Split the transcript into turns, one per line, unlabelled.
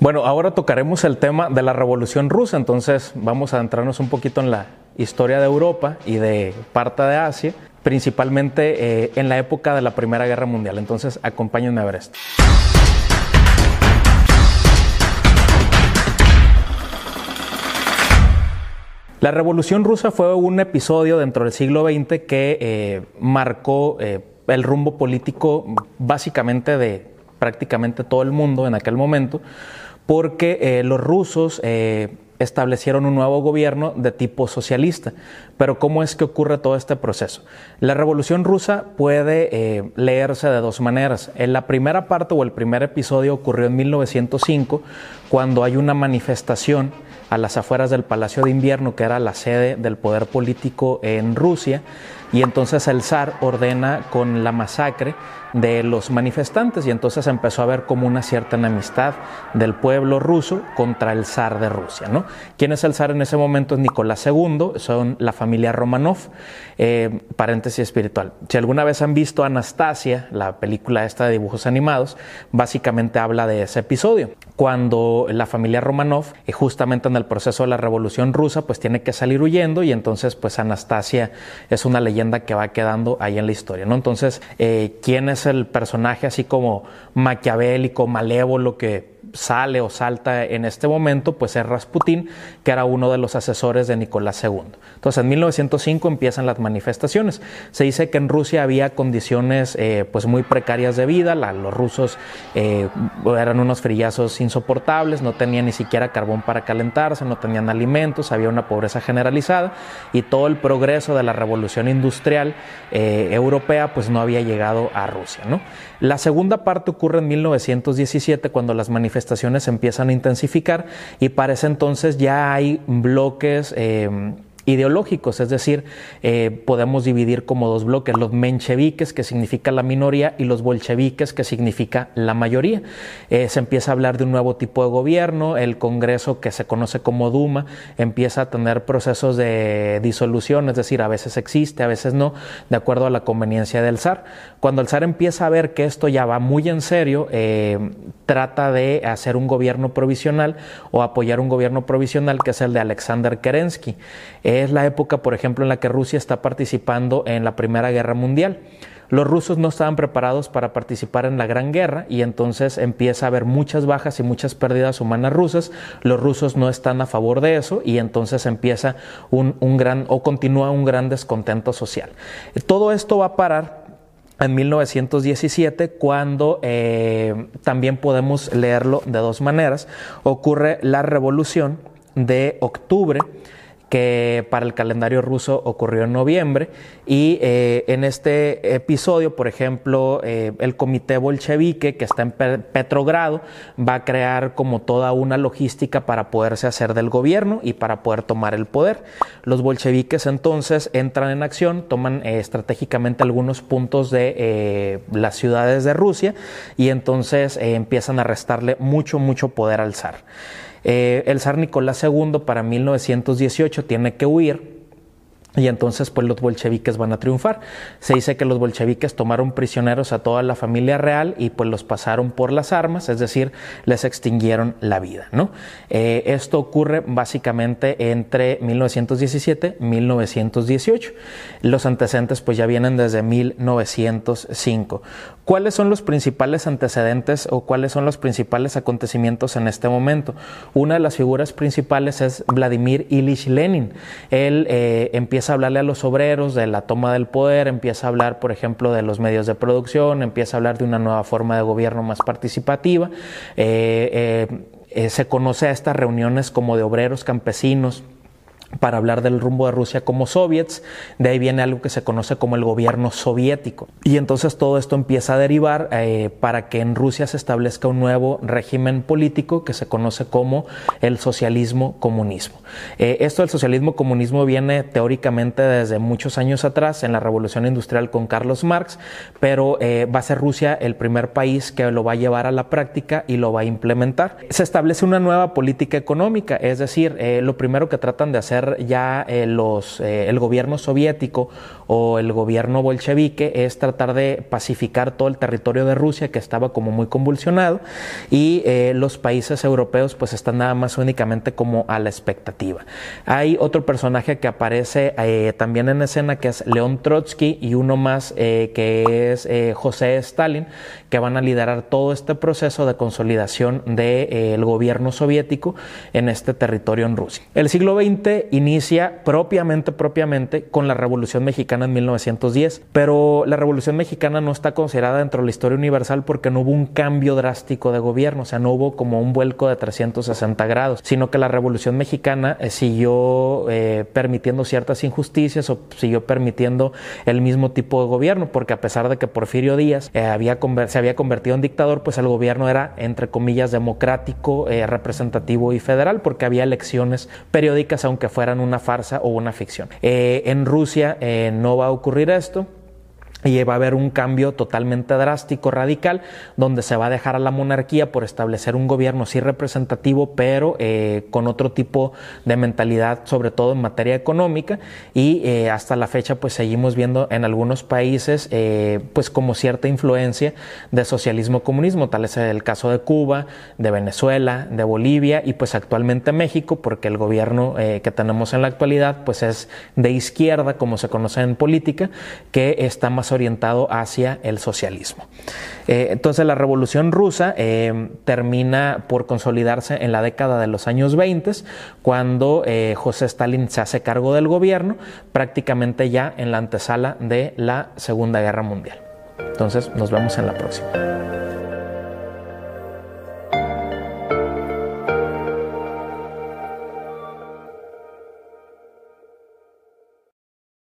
Bueno, ahora tocaremos el tema de la Revolución Rusa, entonces vamos a adentrarnos un poquito en la historia de Europa y de parte de Asia, principalmente eh, en la época de la Primera Guerra Mundial. Entonces, acompáñenme a ver esto. La Revolución Rusa fue un episodio dentro del siglo XX que eh, marcó eh, el rumbo político básicamente de prácticamente todo el mundo en aquel momento, porque eh, los rusos establecieron un nuevo gobierno de tipo socialista. Pero ¿cómo es que ocurre todo este proceso? La Revolución Rusa puede leerse de dos maneras. En la primera parte o el primer episodio ocurrió en 1905, cuando hay una manifestación a las afueras del Palacio de Invierno, que era la sede del poder político en Rusia, y entonces el zar ordena con la masacre de los manifestantes y entonces empezó a haber como una cierta enemistad del pueblo ruso contra el zar de Rusia. ¿no? ¿Quién es el zar en ese momento? Es Nicolás II, son la familia Romanov, eh, paréntesis espiritual. Si alguna vez han visto Anastasia, la película esta de dibujos animados, básicamente habla de ese episodio, cuando la familia Romanov, eh, justamente en el proceso de la revolución rusa, pues tiene que salir huyendo y entonces pues Anastasia es una leyenda que va quedando ahí en la historia, ¿no? Entonces, eh, ¿quién es el personaje así como maquiavélico, malévolo que sale o salta en este momento, pues es Rasputín, que era uno de los asesores de Nicolás II. Entonces, en 1905 empiezan las manifestaciones. Se dice que en Rusia había condiciones eh, pues muy precarias de vida, los rusos eh, eran unos frillazos insoportables, no tenían ni siquiera carbón para calentarse, no tenían alimentos, había una pobreza generalizada y todo el progreso de la revolución industrial eh, europea pues no había llegado a Rusia. La segunda parte ocurre en 1917 cuando las manifestaciones empiezan a intensificar y para ese entonces ya hay bloques eh, ideológicos, es decir, eh, podemos dividir como dos bloques, los mencheviques, que significa la minoría, y los bolcheviques, que significa la mayoría. Eh, se empieza a hablar de un nuevo tipo de gobierno, el Congreso, que se conoce como Duma, empieza a tener procesos de disolución, es decir, a veces existe, a veces no, de acuerdo a la conveniencia del zar. Cuando el zar empieza a ver que esto ya va muy en serio, eh, trata de hacer un gobierno provisional o apoyar un gobierno provisional, que es el de Alexander Kerensky es la época, por ejemplo, en la que Rusia está participando en la Primera Guerra Mundial. Los rusos no estaban preparados para participar en la Gran Guerra y entonces empieza a haber muchas bajas y muchas pérdidas humanas rusas. Los rusos no están a favor de eso y entonces empieza un, gran o continúa un gran descontento social. Todo esto va a parar en 1917, cuando eh, también podemos leerlo de dos maneras, ocurre la revolución de octubre que para el calendario ruso ocurrió en noviembre. Y eh, en este episodio, por ejemplo, eh, el comité bolchevique que está en Petrogrado va a crear como toda una logística para poderse hacer del gobierno y para poder tomar el poder. Los bolcheviques entonces entran en acción, toman eh, estratégicamente algunos puntos de las ciudades de Rusia y entonces empiezan a restarle mucho, mucho poder al zar. Eh, el zar Nicolás II para 1918 tiene que huir y entonces pues los bolcheviques van a triunfar. Se dice que los bolcheviques tomaron prisioneros a toda la familia real y pues los pasaron por las armas, es decir, les extinguieron la vida. ¿no? Eh, esto ocurre básicamente entre 1917 y 1918. Los antecedentes pues ya vienen desde 1905. ¿Cuáles son los principales antecedentes o cuáles son los principales acontecimientos en este momento? Una de las figuras principales es Vladimir Ilich Lenin. Él eh, empieza empieza a hablarle a los obreros de la toma del poder, empieza a hablar, por ejemplo, de los medios de producción, empieza a hablar de una nueva forma de gobierno más participativa. Eh, eh, eh, se conoce a estas reuniones como de obreros campesinos para hablar del rumbo de Rusia como soviets, de ahí viene algo que se conoce como el gobierno soviético. Y entonces todo esto empieza a derivar eh, para que en Rusia se establezca un nuevo régimen político que se conoce como el socialismo comunismo. Eh, esto del socialismo comunismo viene teóricamente desde muchos años atrás en la revolución industrial con Carlos Marx, pero eh, va a ser Rusia el primer país que lo va a llevar a la práctica y lo va a implementar. Se establece una nueva política económica, es decir, lo primero que tratan de hacer ya los, el gobierno soviético o el gobierno bolchevique es tratar de pacificar todo el territorio de Rusia que estaba como muy convulsionado y los países europeos pues están nada más únicamente como a la expectativa. Hay otro personaje que aparece también en escena que es León Trotsky y uno más que es José Stalin que van a liderar todo este proceso de consolidación del de, gobierno soviético en este territorio en Rusia. El siglo XX inicia propiamente, propiamente con la Revolución Mexicana en 1910, pero la Revolución Mexicana no está considerada dentro de la historia universal porque no hubo un cambio drástico de gobierno, o sea, no hubo como un vuelco de 360 grados, sino que la Revolución Mexicana eh, siguió eh, permitiendo ciertas injusticias o siguió permitiendo el mismo tipo de gobierno, porque a pesar de que Porfirio Díaz eh, se había convertido en dictador, pues el gobierno era, entre comillas, democrático, representativo y federal, porque había elecciones periódicas, aunque una farsa o una ficción. en Rusia no va a ocurrir esto y va a haber un cambio totalmente drástico, radical, donde se va a dejar a la monarquía por establecer un gobierno sí representativo, pero eh, con otro tipo de mentalidad, sobre todo en materia económica, y eh, hasta la fecha pues seguimos viendo en algunos países eh, pues como cierta influencia de socialismo-comunismo, tal es el caso de Cuba, de Venezuela, de Bolivia y pues actualmente México, porque el gobierno que tenemos en la actualidad pues es de izquierda, como se conoce en política, que está más orientado hacia el socialismo. Eh, entonces la Revolución Rusa eh, termina por consolidarse en la década de los años 20, cuando eh, José Stalin se hace cargo del gobierno, prácticamente ya en la antesala de la Segunda Guerra Mundial. Entonces nos vemos en la próxima.